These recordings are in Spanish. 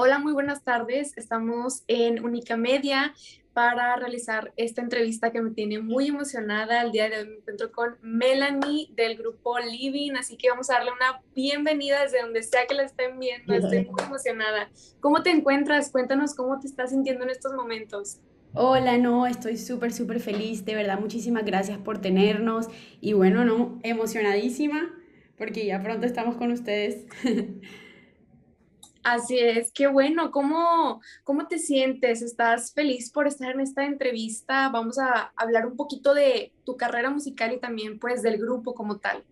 Hola, muy buenas tardes. Estamos en Única Media para realizar esta entrevista que me tiene muy emocionada. El día de hoy me encuentro con Melanie del grupo Living, así que vamos a darle una bienvenida desde donde sea que la estén viendo. Estoy muy emocionada. ¿Cómo te encuentras? Cuéntanos cómo te estás sintiendo en estos momentos. Hola, no, estoy súper, súper feliz, de verdad, muchísimas gracias por tenernos y bueno, no, emocionadísima porque ya pronto estamos con ustedes. Así es, qué bueno. ¿Cómo, ¿Cómo te sientes? ¿Estás feliz por estar en esta entrevista? Vamos a hablar un poquito de tu carrera musical y también pues del grupo como tal.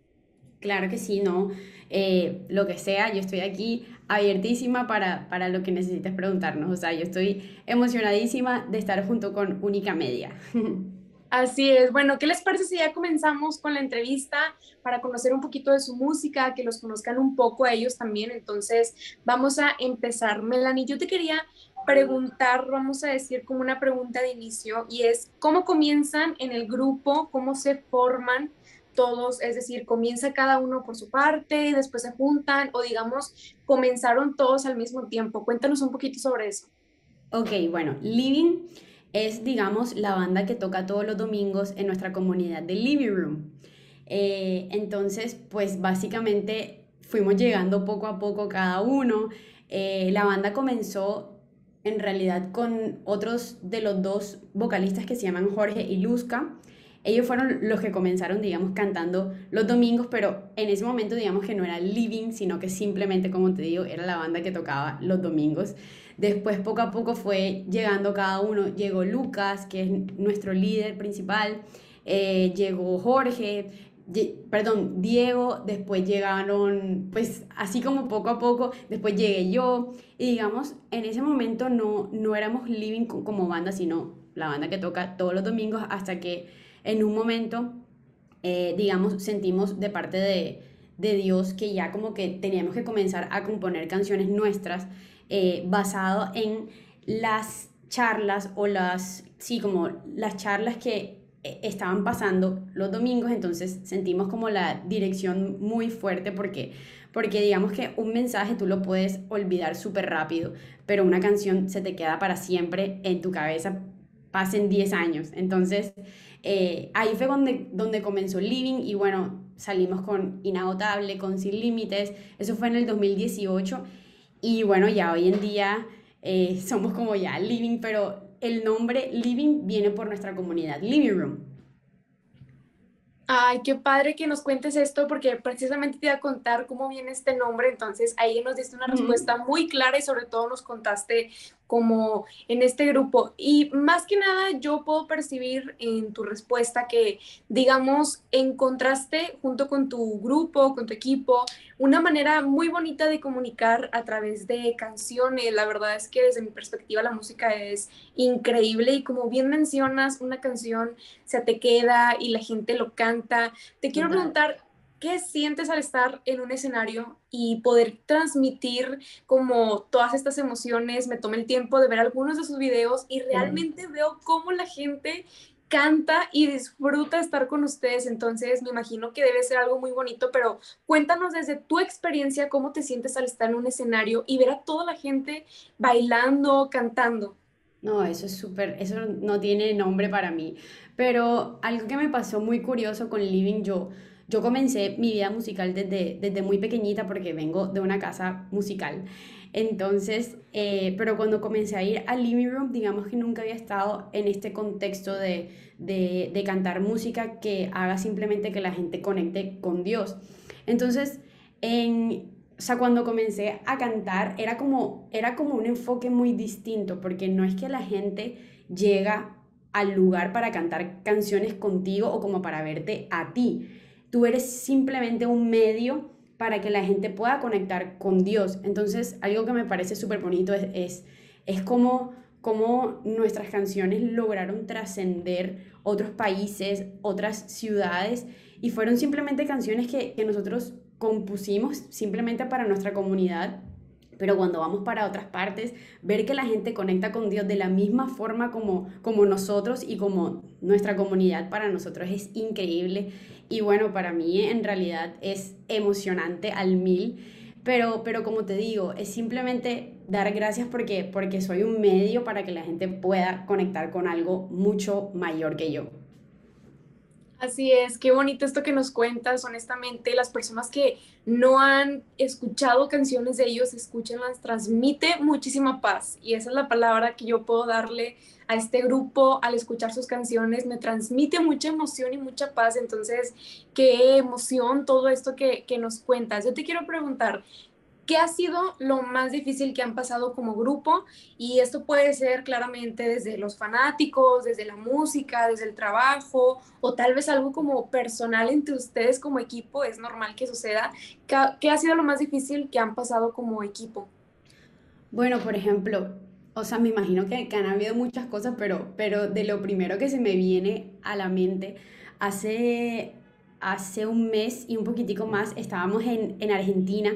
Claro que sí, no. Eh, lo que sea, yo estoy aquí abiertísima para, para lo que necesites preguntarnos. O sea, yo estoy emocionadísima de estar junto con Única Media. Así es. Bueno, ¿qué les parece si ya comenzamos con la entrevista para conocer un poquito de su música, que los conozcan un poco a ellos también? Entonces, vamos a empezar. Melanie, yo te quería preguntar, vamos a decir como una pregunta de inicio, y es, ¿cómo comienzan en el grupo? ¿Cómo se forman todos? Es decir, ¿comienza cada uno por su parte y después se juntan? O digamos, ¿comenzaron todos al mismo tiempo? Cuéntanos un poquito sobre eso. Ok, bueno, Living es, digamos, la banda que toca todos los domingos en nuestra comunidad de Living Room. Eh, entonces, pues básicamente fuimos llegando poco a poco cada uno. Eh, la banda comenzó en realidad con otros de los dos vocalistas que se llaman Jorge y Luzca. Ellos fueron los que comenzaron, digamos, cantando los domingos, pero en ese momento, digamos que no era Living, sino que simplemente, como te digo, era la banda que tocaba los domingos. Después poco a poco fue llegando cada uno. Llegó Lucas, que es nuestro líder principal. Eh, llegó Jorge, perdón, Diego, después llegaron, pues así como poco a poco, después llegué yo, y digamos, en ese momento no, no éramos living como banda, sino la banda que toca todos los domingos, hasta que en un momento, eh, digamos, sentimos de parte de, de Dios que ya como que teníamos que comenzar a componer canciones nuestras, eh, basado en las charlas o las, sí, como las charlas que eh, estaban pasando los domingos, entonces sentimos como la dirección muy fuerte porque, porque digamos que un mensaje tú lo puedes olvidar súper rápido, pero una canción se te queda para siempre en tu cabeza, pasen 10 años. Entonces, eh, ahí fue donde, donde comenzó Living y bueno, salimos con Inagotable, con Sin Límites, eso fue en el 2018 y bueno, ya hoy en día eh, somos como ya Living, pero el nombre Living viene por nuestra comunidad, Living Room. Ay, qué padre que nos cuentes esto, porque precisamente te iba a contar cómo viene este nombre, entonces ahí nos diste una respuesta muy clara y sobre todo nos contaste como en este grupo. Y más que nada, yo puedo percibir en tu respuesta que, digamos, encontraste junto con tu grupo, con tu equipo, una manera muy bonita de comunicar a través de canciones. La verdad es que desde mi perspectiva la música es increíble y como bien mencionas, una canción se te queda y la gente lo canta. Te quiero preguntar, ¿Qué sientes al estar en un escenario y poder transmitir como todas estas emociones? Me tomé el tiempo de ver algunos de sus videos y realmente veo cómo la gente canta y disfruta estar con ustedes. Entonces, me imagino que debe ser algo muy bonito, pero cuéntanos desde tu experiencia cómo te sientes al estar en un escenario y ver a toda la gente bailando, cantando. No, eso es súper, eso no tiene nombre para mí. Pero algo que me pasó muy curioso con Living Yo yo comencé mi vida musical desde, desde muy pequeñita porque vengo de una casa musical. Entonces, eh, pero cuando comencé a ir al living room, digamos que nunca había estado en este contexto de, de, de cantar música que haga simplemente que la gente conecte con Dios. Entonces, en, o sea, cuando comencé a cantar era como, era como un enfoque muy distinto, porque no es que la gente llega al lugar para cantar canciones contigo o como para verte a ti, tú eres simplemente un medio para que la gente pueda conectar con Dios. Entonces, algo que me parece súper bonito es, es, es como, como nuestras canciones lograron trascender otros países, otras ciudades, y fueron simplemente canciones que, que nosotros compusimos simplemente para nuestra comunidad pero cuando vamos para otras partes, ver que la gente conecta con Dios de la misma forma como, como nosotros y como nuestra comunidad para nosotros es increíble. Y bueno, para mí en realidad es emocionante al mil. Pero, pero como te digo, es simplemente dar gracias porque, porque soy un medio para que la gente pueda conectar con algo mucho mayor que yo. Así es, qué bonito esto que nos cuentas, honestamente, las personas que no han escuchado canciones de ellos, escúchenlas, transmite muchísima paz. Y esa es la palabra que yo puedo darle a este grupo al escuchar sus canciones, me transmite mucha emoción y mucha paz, entonces, qué emoción todo esto que, que nos cuentas. Yo te quiero preguntar, ¿Qué ha sido lo más difícil que han pasado como grupo? Y esto puede ser claramente desde los fanáticos, desde la música, desde el trabajo, o tal vez algo como personal entre ustedes como equipo, es normal que suceda. ¿Qué ha sido lo más difícil que han pasado como equipo? Bueno, por ejemplo, o sea, me imagino que, han habido muchas cosas, pero, pero de lo primero que se me viene a la mente, hace, hace un mes y un poquitico más estábamos en, en Argentina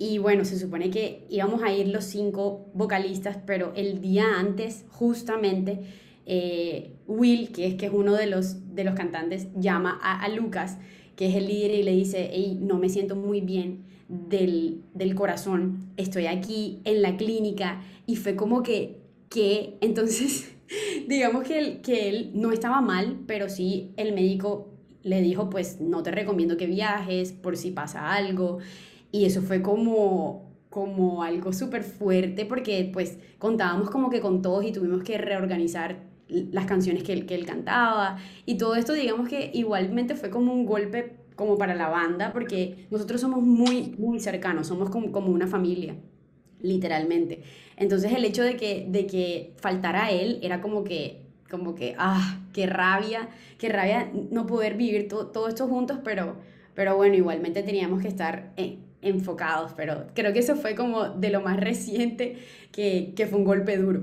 y bueno, se supone que íbamos a ir los cinco vocalistas, pero el día antes, justamente, eh, Will, que es, que es uno de los, de los cantantes, llama a, Lucas, que es el líder, y le dice, hey, no me siento muy bien del, del corazón, estoy aquí en la clínica, y fue como que, que, entonces, digamos que que él no estaba mal, pero sí el médico le dijo, pues no te recomiendo que viajes por si pasa algo. Y eso fue como, como algo súper fuerte porque pues contábamos como que con todos y tuvimos que reorganizar las canciones que él, que él cantaba y todo esto digamos que igualmente fue como un golpe como para la banda porque nosotros somos muy, muy cercanos, somos como, como una familia, literalmente. Entonces el hecho de que, de que faltara él era como que, como que, ah, qué rabia, qué rabia no poder vivir todo esto juntos, pero, pero bueno, igualmente teníamos que estar en, enfocados, pero creo que eso fue como de lo más reciente que, que fue un golpe duro.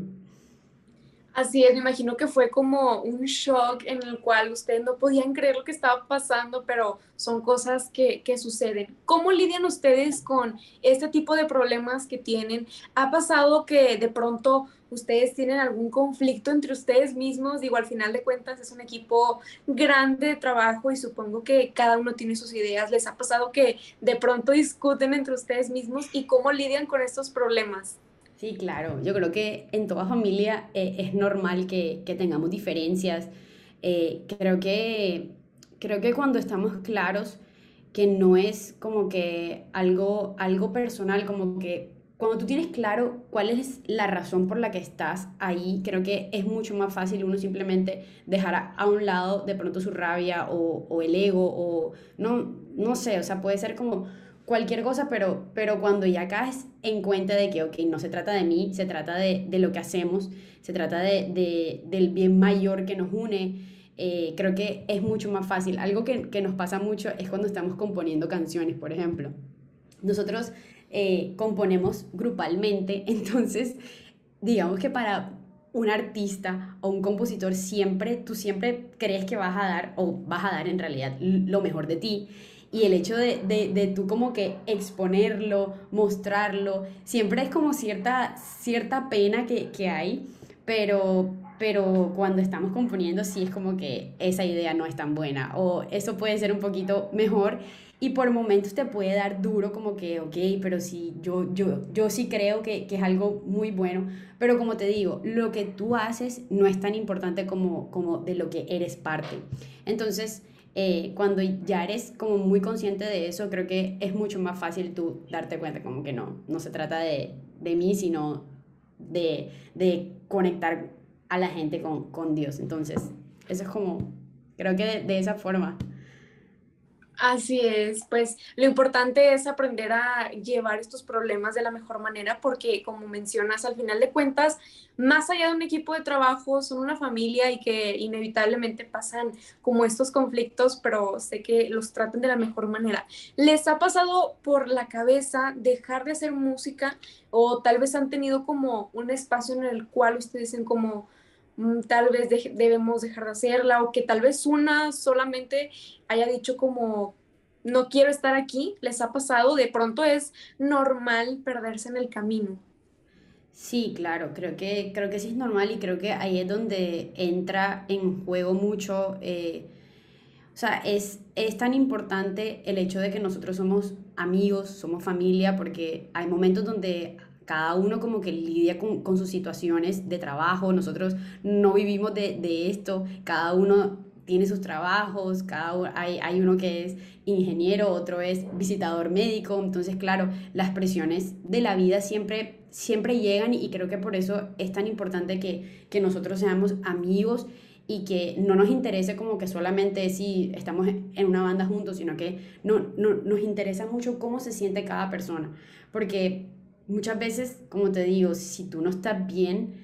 Así es, me imagino que fue como un shock en el cual ustedes no podían creer lo que estaba pasando, pero son cosas que, que, suceden. ¿Cómo lidian ustedes con este tipo de problemas que tienen? ¿Ha pasado que de pronto ustedes tienen algún conflicto entre ustedes mismos? Digo, al final de cuentas es un equipo grande de trabajo y supongo que cada uno tiene sus ideas. ¿Les ha pasado que de pronto discuten entre ustedes mismos y cómo lidian con estos problemas? Sí, claro. Yo creo que en toda familia eh, es normal que, que tengamos diferencias. Eh, creo, que, creo que cuando estamos claros que no es como que algo, algo personal, como que cuando tú tienes claro cuál es la razón por la que estás ahí, creo que es mucho más fácil uno simplemente dejar a, un lado de pronto su rabia o, o el ego o no, no sé, o sea, puede ser como cualquier cosa, pero, pero cuando ya caes en cuenta de que, ok, no se trata de mí, se trata de, de lo que hacemos, se trata de, de, del bien mayor que nos une, eh, creo que es mucho más fácil. Algo que, que, nos pasa mucho es cuando estamos componiendo canciones, por ejemplo. Nosotros eh, componemos grupalmente, entonces digamos que para un artista o un compositor siempre, tú siempre crees que vas a dar, o vas a dar en realidad lo mejor de ti y el hecho de, de, de, tú como que exponerlo, mostrarlo, siempre es como cierta, cierta pena que, que hay, pero, pero cuando estamos componiendo sí es como que esa idea no es tan buena o eso puede ser un poquito mejor y por momentos te puede dar duro como que, ok, pero sí, yo, yo, yo sí creo que, que, es algo muy bueno, pero como te digo, lo que tú haces no es tan importante como, como de lo que eres parte. Entonces, eh, cuando ya eres como muy consciente de eso, creo que es mucho más fácil tú darte cuenta como que no, no se trata de, de mí, sino de, de, conectar a la gente con, con, Dios. Entonces, eso es como, creo que de, de esa forma. Así es, pues lo importante es aprender a llevar estos problemas de la mejor manera porque como mencionas, al final de cuentas, más allá de un equipo de trabajo, son una familia y que inevitablemente pasan como estos conflictos, pero sé que los tratan de la mejor manera. ¿Les ha pasado por la cabeza dejar de hacer música o tal vez han tenido como un espacio en el cual ustedes dicen como tal vez debemos dejar de hacerla o que tal vez una solamente haya dicho como no quiero estar aquí, les ha pasado, de pronto es normal perderse en el camino. Sí, claro, creo que, creo que sí es normal y creo que ahí es donde entra en juego mucho, eh, o sea, es, es tan importante el hecho de que nosotros somos amigos, somos familia, porque hay momentos donde cada uno como que lidia con, con sus situaciones de trabajo, nosotros no vivimos de, de esto, cada uno tiene sus trabajos, cada hay, hay uno que es ingeniero, otro es visitador médico, entonces claro, las presiones de la vida siempre, siempre llegan y creo que por eso es tan importante que, que nosotros seamos amigos y que no nos interese como que solamente si estamos en una banda juntos, sino que no, no, nos interesa mucho cómo se siente cada persona, porque muchas veces, como te digo, si tú no estás bien,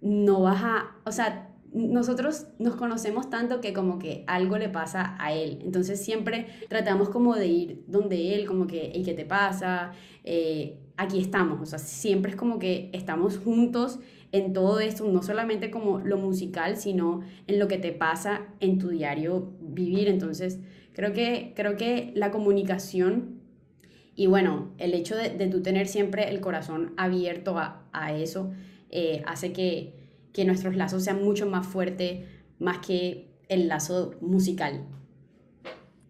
no vas a, o sea, nosotros nos conocemos tanto que como que algo le pasa a él. Entonces siempre tratamos como de ir donde él, como que, ¿y qué te pasa? Eh, aquí estamos. O sea, siempre es como que estamos juntos en todo esto, no solamente como lo musical, sino en lo que te pasa en tu diario vivir. Entonces creo que, creo que la comunicación y bueno, el hecho de, de tú tener siempre el corazón abierto a, a eso eh, hace que que nuestros lazos sean mucho más fuertes, más que el lazo musical.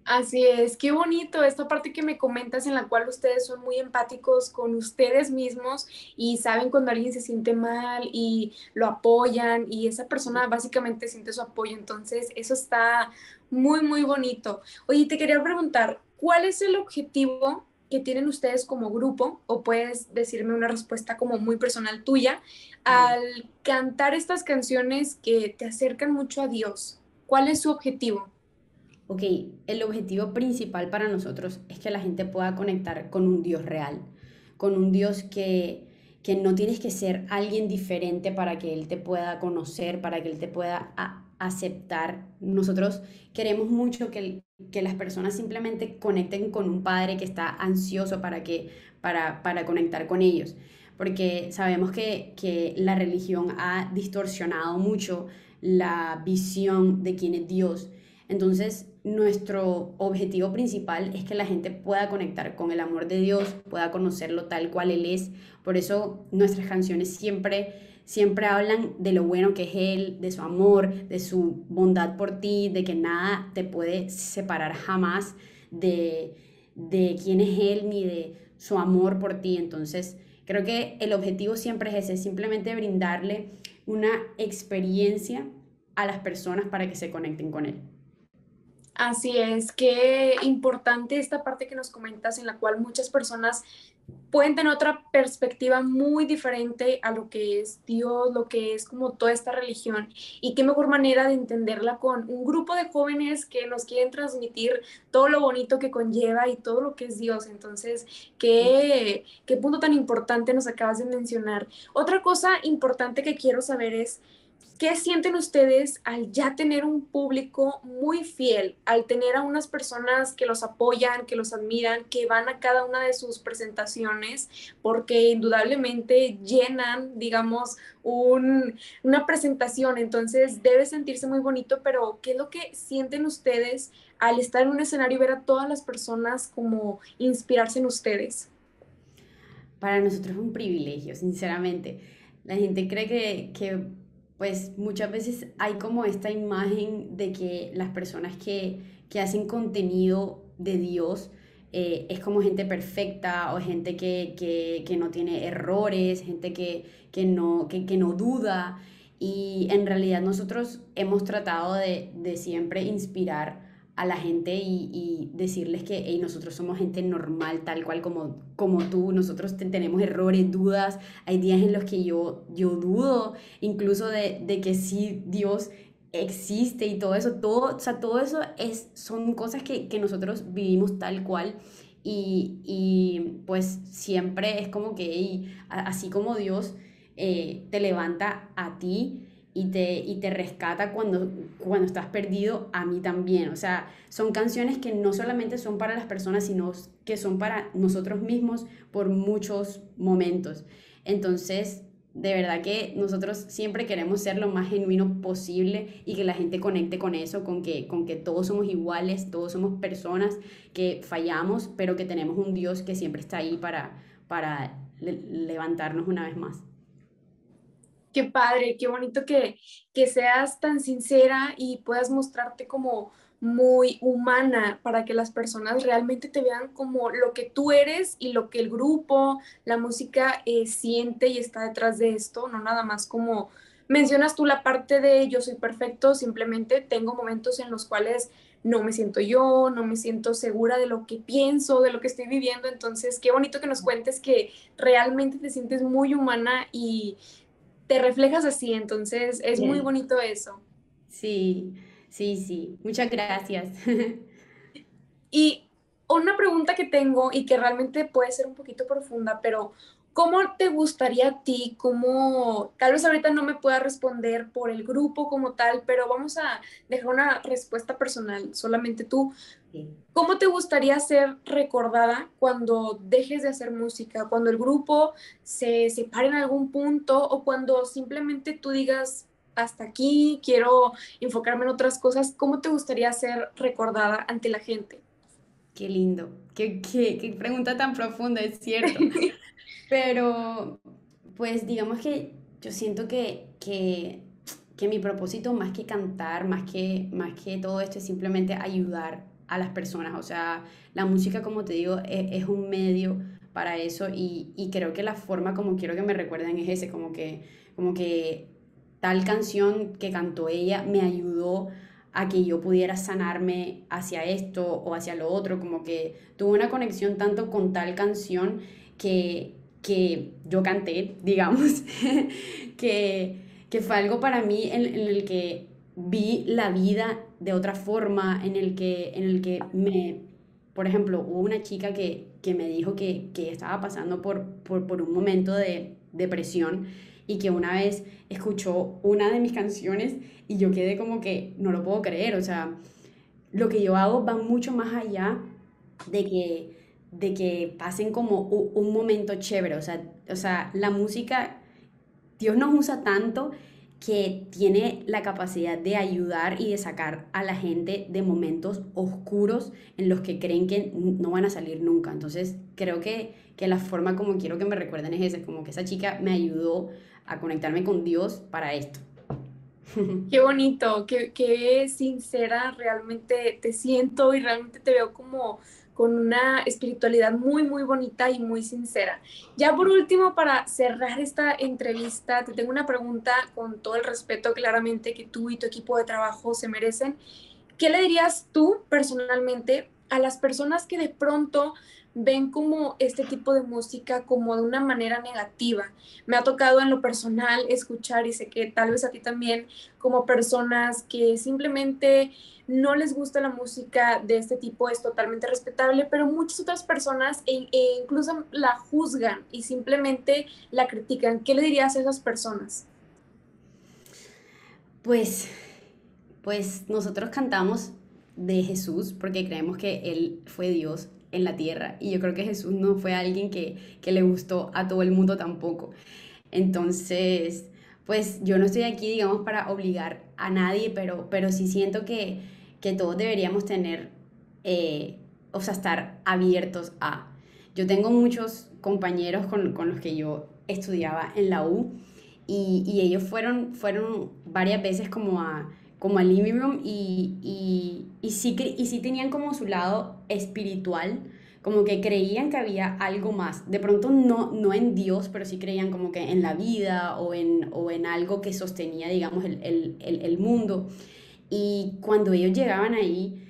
Así es, qué bonito esta parte que me comentas en la cual ustedes son muy empáticos con ustedes mismos y saben cuando alguien se siente mal y lo apoyan y esa persona básicamente siente su apoyo, entonces eso está muy, muy bonito. Oye, te quería preguntar, ¿cuál es el objetivo que tienen ustedes como grupo o puedes decirme una respuesta como muy personal tuya al cantar estas canciones que te acercan mucho a Dios? ¿Cuál es su objetivo? Ok, el objetivo principal para nosotros es que la gente pueda conectar con un Dios real, con un Dios que, que no tienes que ser alguien diferente para que Él te pueda conocer, para que Él te pueda aceptar. Nosotros queremos mucho que, que las personas simplemente conecten con un padre que está ansioso para, que, para, para conectar con ellos, porque sabemos que, que la religión ha distorsionado mucho la visión de quién es Dios. Entonces, nuestro objetivo principal es que la gente pueda conectar con el amor de Dios, pueda conocerlo tal cual Él es. Por eso nuestras canciones siempre siempre hablan de lo bueno que es Él, de su amor, de su bondad por ti, de que nada te puede separar jamás de, de quién es Él ni de su amor por ti. Entonces, creo que el objetivo siempre es ese, simplemente brindarle una experiencia a las personas para que se conecten con Él. Así es, qué importante esta parte que nos comentas en la cual muchas personas pueden tener otra perspectiva muy diferente a lo que es Dios, lo que es como toda esta religión. Y qué mejor manera de entenderla con un grupo de jóvenes que nos quieren transmitir todo lo bonito que conlleva y todo lo que es Dios. Entonces, qué, qué punto tan importante nos acabas de mencionar. Otra cosa importante que quiero saber es, ¿Qué sienten ustedes al ya tener un público muy fiel, al tener a unas personas que los apoyan, que los admiran, que van a cada una de sus presentaciones, porque indudablemente llenan, digamos, una presentación, entonces debe sentirse muy bonito, pero ¿qué es lo que sienten ustedes al estar en un escenario y ver a todas las personas como inspirarse en ustedes? Para nosotros es un privilegio, sinceramente. La gente cree que, que pues muchas veces hay como esta imagen de que las personas que, que hacen contenido de Dios eh, es como gente perfecta o gente que, que, que no tiene errores, gente que, no, que, no duda. Y en realidad nosotros hemos tratado de, de siempre inspirar a la gente y, decirles que nosotros somos gente normal, tal cual como, como tú, nosotros tenemos errores, dudas, hay días en los que yo, yo dudo incluso de, de que sí Dios existe y todo eso, todo, o sea, todo eso es, son cosas que, que nosotros vivimos tal cual y, y, pues siempre es como que así como Dios eh, te levanta a ti, y te, y te rescata cuando, cuando estás perdido, a mí también. O sea, son canciones que no solamente son para las personas, sino que son para nosotros mismos por muchos momentos. Entonces, de verdad que nosotros siempre queremos ser lo más genuino posible y que la gente conecte con eso, con que, con que todos somos iguales, todos somos personas que fallamos, pero que tenemos un Dios que siempre está ahí para, para levantarnos una vez más. Qué padre, qué bonito que, que seas tan sincera y puedas mostrarte como muy humana para que las personas realmente te vean como lo que tú eres y lo que el grupo, la música eh, siente y está detrás de esto, no nada más como mencionas tú la parte de yo soy perfecto, simplemente tengo momentos en los cuales no me siento yo, no me siento segura de lo que pienso, de lo que estoy viviendo, entonces qué bonito que nos cuentes que realmente te sientes muy humana y te reflejas así, entonces es muy bonito eso. Sí, sí, sí, muchas gracias. y una pregunta que tengo y que realmente puede ser un poquito profunda, pero ¿Cómo te gustaría a ti? ¿Cómo, tal vez ahorita no me pueda responder por el grupo como tal, pero vamos a dejar una respuesta personal, solamente tú. ¿Cómo te gustaría ser recordada cuando dejes de hacer música? Cuando el grupo se separe en algún punto o cuando simplemente tú digas, hasta aquí, quiero enfocarme en otras cosas. ¿Cómo te gustaría ser recordada ante la gente? Qué lindo, qué, qué, qué pregunta tan profunda, es cierto. Pero, pues digamos que yo siento que, que, que, mi propósito más que cantar, más que, más que todo esto es simplemente ayudar a las personas. O sea, la música, como te digo, es, es un medio para eso y, y, creo que la forma como quiero que me recuerden es ese, como que, como que tal canción que cantó ella me ayudó a que yo pudiera sanarme hacia esto o hacia lo otro, como que tuve una conexión tanto con tal canción que, que yo canté, digamos, que, que, fue algo para mí en, el que vi la vida de otra forma, en el que, en el que me, por ejemplo, hubo una chica que, que me dijo que, que estaba pasando por, por, por, un momento de depresión y que una vez escuchó una de mis canciones y yo quedé como que no lo puedo creer, o sea, lo que yo hago va mucho más allá de que de que pasen como un momento chévere. O sea, o sea, la música, Dios nos usa tanto que tiene la capacidad de ayudar y de sacar a la gente de momentos oscuros en los que creen que no van a salir nunca. Entonces, creo que, que la forma como quiero que me recuerden es esa, como que esa chica me ayudó a conectarme con Dios para esto. Qué bonito, qué, qué sincera realmente te siento y realmente te veo como con una espiritualidad muy, muy bonita y muy sincera. Ya por último, para cerrar esta entrevista, te tengo una pregunta con todo el respeto claramente que tú y tu equipo de trabajo se merecen. ¿Qué le dirías tú personalmente a las personas que de pronto ven como este tipo de música como de una manera negativa. Me ha tocado en lo personal escuchar y sé que tal vez a ti también como personas que simplemente no les gusta la música de este tipo es totalmente respetable, pero muchas otras personas e, e incluso la juzgan y simplemente la critican. ¿Qué le dirías a esas personas? Pues, pues nosotros cantamos de Jesús porque creemos que Él fue Dios en la tierra y yo creo que Jesús no fue alguien que, que le gustó a todo el mundo tampoco. Entonces, pues yo no estoy aquí, digamos, para obligar a nadie, pero, pero sí siento que, que todos deberíamos tener, eh, o sea, estar abiertos a. Yo tengo muchos compañeros con, con los que yo estudiaba en la U y, y, ellos fueron, fueron varias veces como a como al living room y, y, y, sí, y sí tenían como su lado espiritual, como que creían que había algo más. De pronto no, no en Dios, pero sí creían como que en la vida o en, o en algo que sostenía, digamos, el, el, el, el mundo. Y cuando ellos llegaban ahí,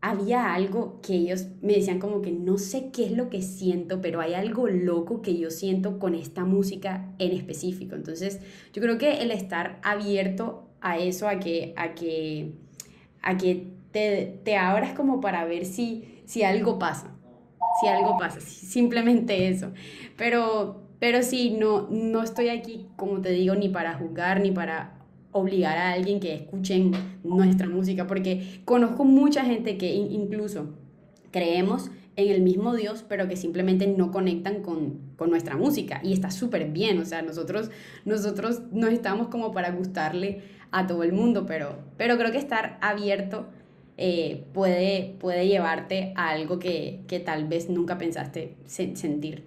había algo que ellos me decían como que no sé qué es lo que siento, pero hay algo loco que yo siento con esta música en específico. Entonces, yo creo que el estar abierto a eso, a que, a que, a que te, te abras como para ver si, si algo pasa si algo pasa, simplemente eso. Pero, pero sí, no, no estoy aquí, como te digo, ni para juzgar, ni para obligar a alguien que escuchen nuestra música, porque conozco mucha gente que incluso creemos en el mismo Dios, pero que simplemente no conectan con, con nuestra música. Y está súper bien, o sea, nosotros, nosotros no estamos como para gustarle a todo el mundo, pero, pero creo que estar abierto eh, puede, puede llevarte a algo que, que tal vez nunca pensaste sentir.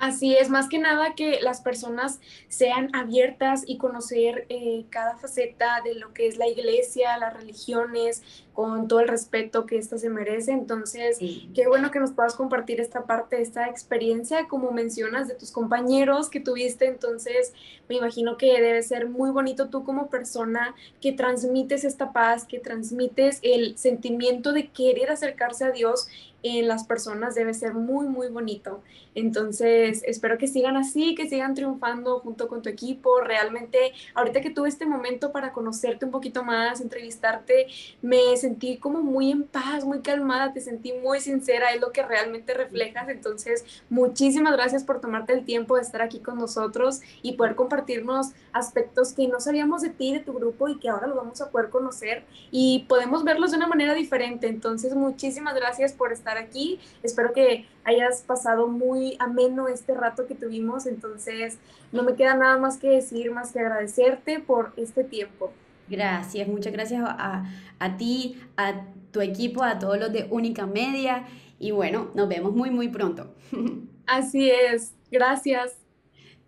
Así es, más que nada que las personas sean abiertas y conocer eh, cada faceta de lo que es la iglesia, las religiones, con todo el respeto que esta se merece. Entonces, qué bueno que nos puedas compartir esta parte, esta experiencia, como mencionas, de tus compañeros que tuviste. Entonces, me imagino que debe ser muy bonito tú como persona que transmites esta paz, que transmites el sentimiento de querer acercarse a Dios en las personas debe ser muy, muy bonito. Entonces, espero que sigan así, que sigan triunfando junto con tu equipo. Realmente, ahorita que tuve este momento para conocerte un poquito más, entrevistarte, me sentí como muy en paz, muy calmada, te sentí muy sincera, es lo que realmente reflejas. Entonces, muchísimas gracias por tomarte el tiempo de estar aquí con nosotros y poder compartirnos aspectos que no sabíamos de ti, de tu grupo y que ahora lo vamos a poder conocer y podemos verlos de una manera diferente. Entonces, muchísimas gracias por estar aquí. Espero que hayas pasado muy ameno este rato que tuvimos. Entonces, no me queda nada más que decir, más que agradecerte por este tiempo. Gracias, muchas gracias a, a ti, a tu equipo, a todos los de Única Media. Y bueno, nos vemos muy, muy pronto. Así es. Gracias.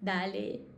Dale.